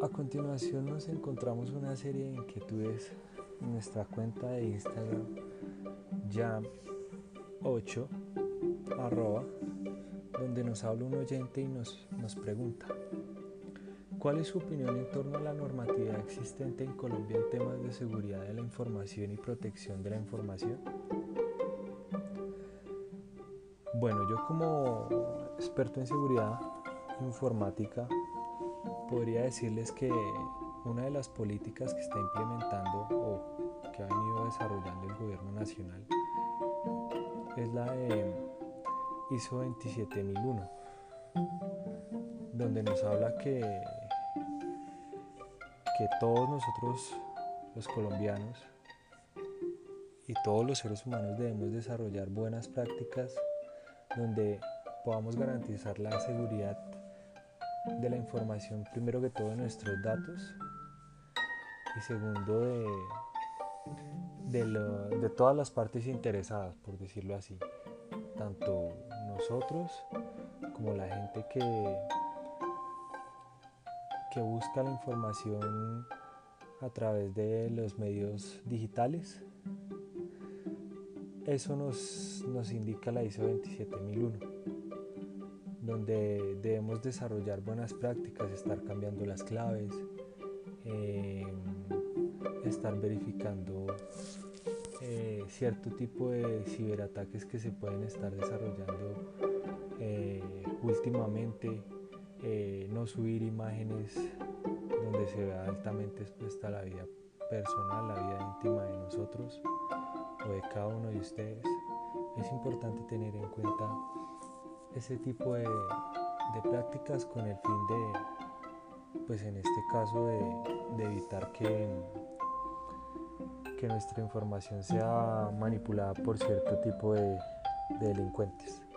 A continuación nos encontramos una serie de inquietudes en nuestra cuenta de Instagram jam8 arroba donde nos habla un oyente y nos, nos pregunta ¿Cuál es su opinión en torno a la normatividad existente en Colombia en temas de seguridad de la información y protección de la información? Bueno, yo como experto en seguridad informática podría decirles que una de las políticas que está implementando o que ha venido desarrollando el gobierno nacional es la de ISO 27001, donde nos habla que, que todos nosotros los colombianos y todos los seres humanos debemos desarrollar buenas prácticas donde podamos garantizar la seguridad de la información, primero que todo de nuestros datos y segundo de, de, todas las partes interesadas, por decirlo así, tanto nosotros como la gente que, que busca la información a través de los medios digitales. Eso nos, nos indica la ISO 27001 donde debemos desarrollar buenas prácticas, estar cambiando las claves, eh, estar verificando eh, cierto tipo de ciberataques que se pueden estar desarrollando eh, últimamente, no subir imágenes donde se vea altamente expuesta la vida personal, la vida íntima de nosotros o de cada uno de ustedes. Es importante tener en cuenta ese tipo de, prácticas con el fin de, pues en este caso, de, evitar que, que nuestra información sea manipulada por cierto tipo de delincuentes.